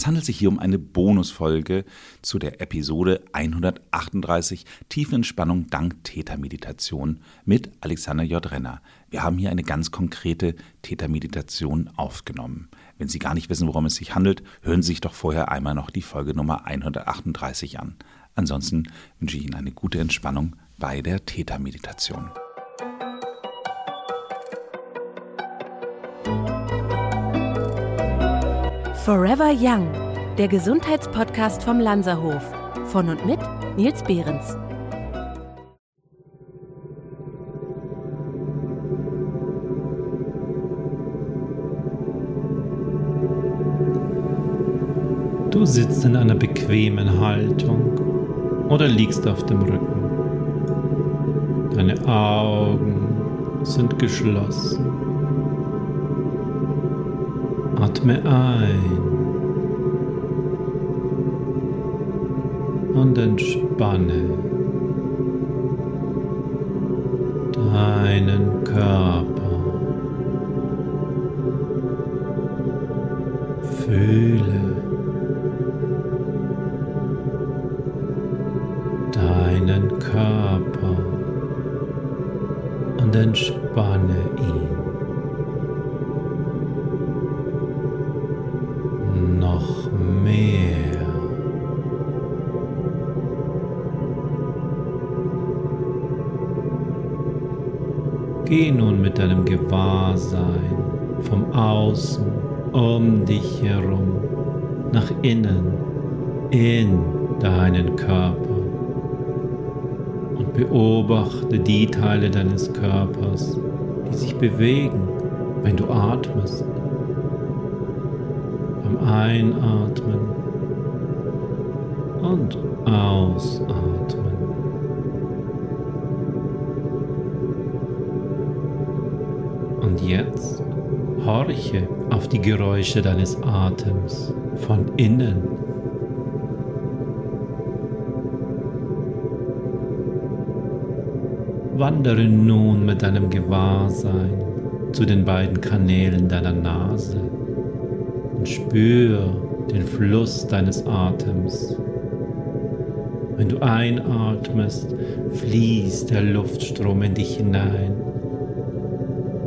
Es handelt sich hier um eine Bonusfolge zu der Episode 138 Tiefenentspannung dank Tätermeditation mit Alexander J. Renner. Wir haben hier eine ganz konkrete Tätermeditation aufgenommen. Wenn Sie gar nicht wissen, worum es sich handelt, hören Sie sich doch vorher einmal noch die Folge Nummer 138 an. Ansonsten wünsche ich Ihnen eine gute Entspannung bei der Tätermeditation. Forever Young, der Gesundheitspodcast vom Lanzerhof. Von und mit Nils Behrens. Du sitzt in einer bequemen Haltung oder liegst auf dem Rücken. Deine Augen sind geschlossen. Atme ein und entspanne deinen Körper. Fühle deinen Körper und entspanne ihn. Deinem Gewahrsein vom Außen um dich herum nach innen in deinen Körper und beobachte die Teile deines Körpers, die sich bewegen, wenn du atmest. Einatmen und Ausatmen. Und jetzt horche auf die Geräusche deines Atems von innen. Wandere nun mit deinem Gewahrsein zu den beiden Kanälen deiner Nase und spür den Fluss deines Atems. Wenn du einatmest, fließt der Luftstrom in dich hinein.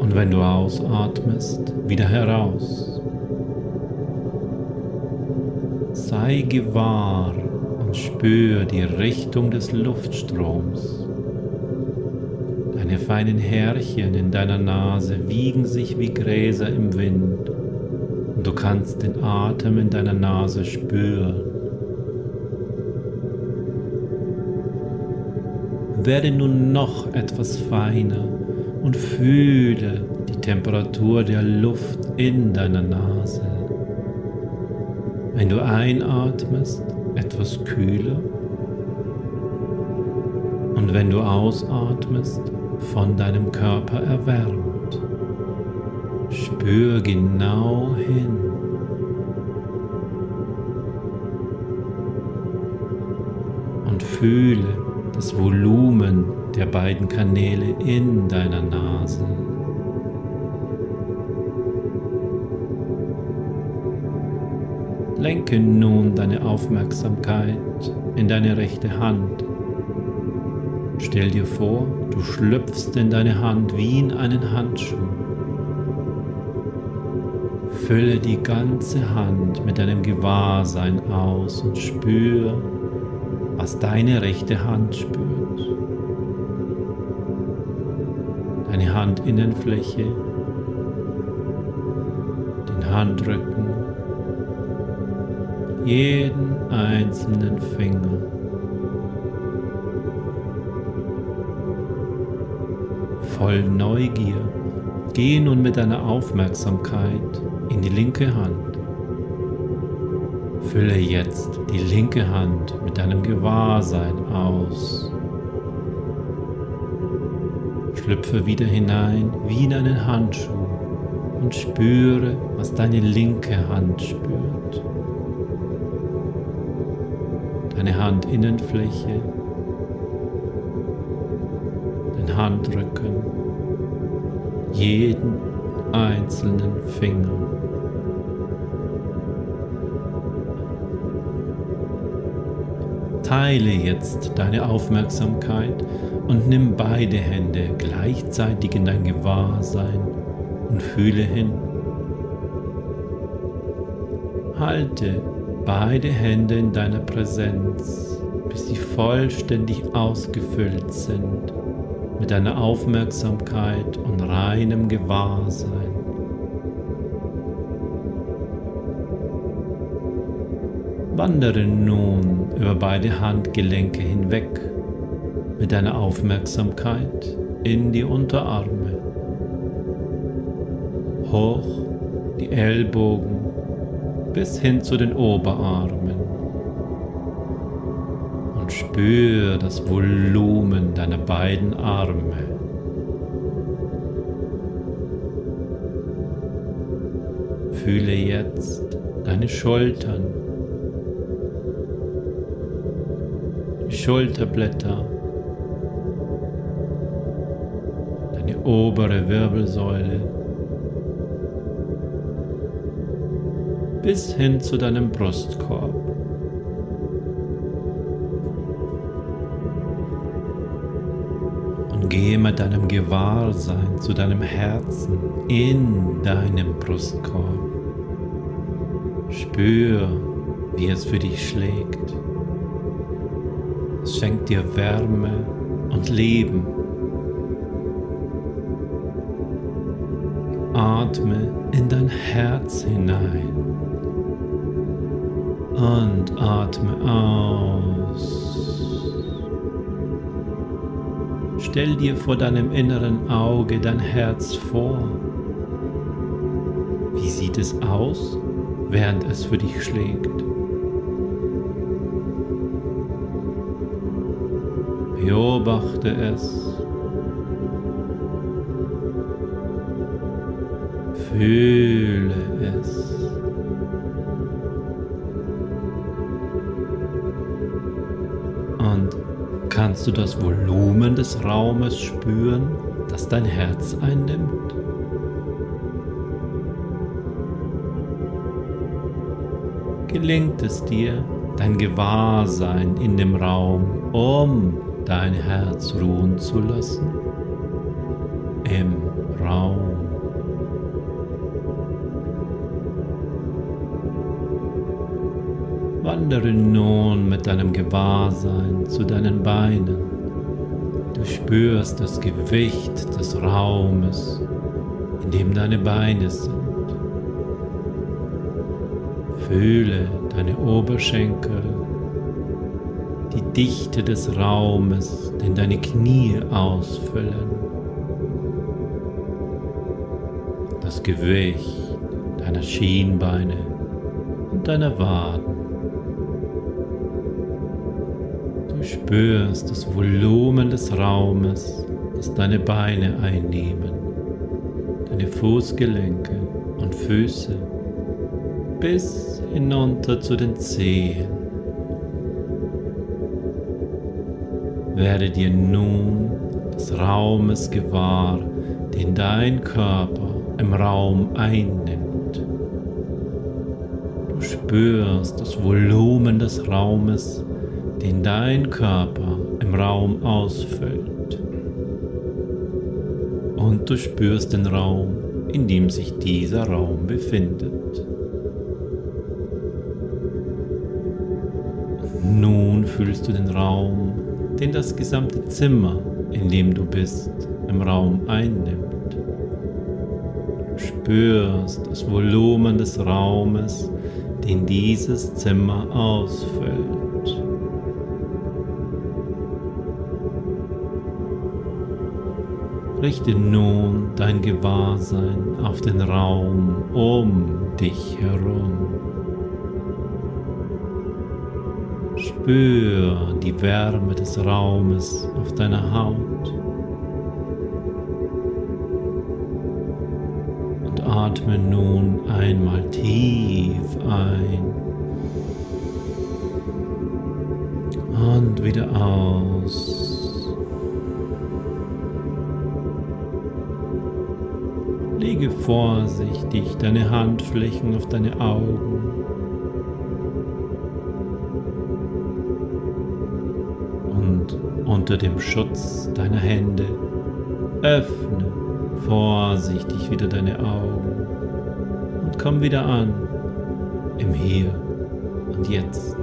Und wenn du ausatmest, wieder heraus. Sei gewahr und spür die Richtung des Luftstroms. Deine feinen Härchen in deiner Nase wiegen sich wie Gräser im Wind und du kannst den Atem in deiner Nase spüren. Werde nun noch etwas feiner und fühle die Temperatur der Luft in deiner Nase. Wenn du einatmest, etwas kühler und wenn du ausatmest, von deinem Körper erwärmt. Spür genau hin. Und fühle das Volumen der beiden Kanäle in deiner Nase. Lenke nun deine Aufmerksamkeit in deine rechte Hand. Stell dir vor, du schlüpfst in deine Hand wie in einen Handschuh. Fülle die ganze Hand mit deinem Gewahrsein aus und spür, was deine rechte Hand spürt. Deine Handinnenfläche, den Handrücken, jeden einzelnen Finger. Voll Neugier, geh nun mit deiner Aufmerksamkeit in die linke Hand. Fülle jetzt die linke Hand mit deinem Gewahrsein aus. Schlüpfe wieder hinein wie in einen Handschuh und spüre, was deine linke Hand spürt. Deine Handinnenfläche, den Handrücken, jeden einzelnen Finger. Teile jetzt deine Aufmerksamkeit und nimm beide Hände gleichzeitig in dein Gewahrsein und fühle hin. Halte beide Hände in deiner Präsenz, bis sie vollständig ausgefüllt sind mit deiner Aufmerksamkeit und reinem Gewahrsein. Wandere nun über beide Handgelenke hinweg mit deiner Aufmerksamkeit in die Unterarme. Hoch die Ellbogen bis hin zu den Oberarmen. Und spür das Volumen deiner beiden Arme. Fühle jetzt deine Schultern Schulterblätter, deine obere Wirbelsäule bis hin zu deinem Brustkorb. Und gehe mit deinem Gewahrsein zu deinem Herzen in deinem Brustkorb. Spür, wie es für dich schlägt. Es schenkt dir Wärme und Leben. Atme in dein Herz hinein und atme aus. Stell dir vor deinem inneren Auge dein Herz vor. Wie sieht es aus, während es für dich schlägt? Beobachte es. Fühle es. Und kannst du das Volumen des Raumes spüren, das dein Herz einnimmt? Gelingt es dir, dein Gewahrsein in dem Raum um dein Herz ruhen zu lassen im Raum. Wandere nun mit deinem Gewahrsein zu deinen Beinen. Du spürst das Gewicht des Raumes, in dem deine Beine sind. Fühle deine Oberschenkel die Dichte des Raumes, den deine Knie ausfüllen. Das Gewicht deiner Schienbeine und deiner Waden. Du spürst das Volumen des Raumes, das deine Beine einnehmen, deine Fußgelenke und Füße bis hinunter zu den Zehen. Werde dir nun des Raumes gewahr, den dein Körper im Raum einnimmt. Du spürst das Volumen des Raumes, den dein Körper im Raum ausfüllt. Und du spürst den Raum, in dem sich dieser Raum befindet. nun fühlst du den Raum den das gesamte Zimmer, in dem du bist, im Raum einnimmt. Du spürst das Volumen des Raumes, den dieses Zimmer ausfüllt. Richte nun dein Gewahrsein auf den Raum um dich herum. Spür die Wärme des Raumes auf deiner Haut. Und atme nun einmal tief ein. Und wieder aus. Lege vorsichtig deine Handflächen auf deine Augen unter dem Schutz deiner Hände. Öffne vorsichtig wieder deine Augen und komm wieder an im Hier und Jetzt.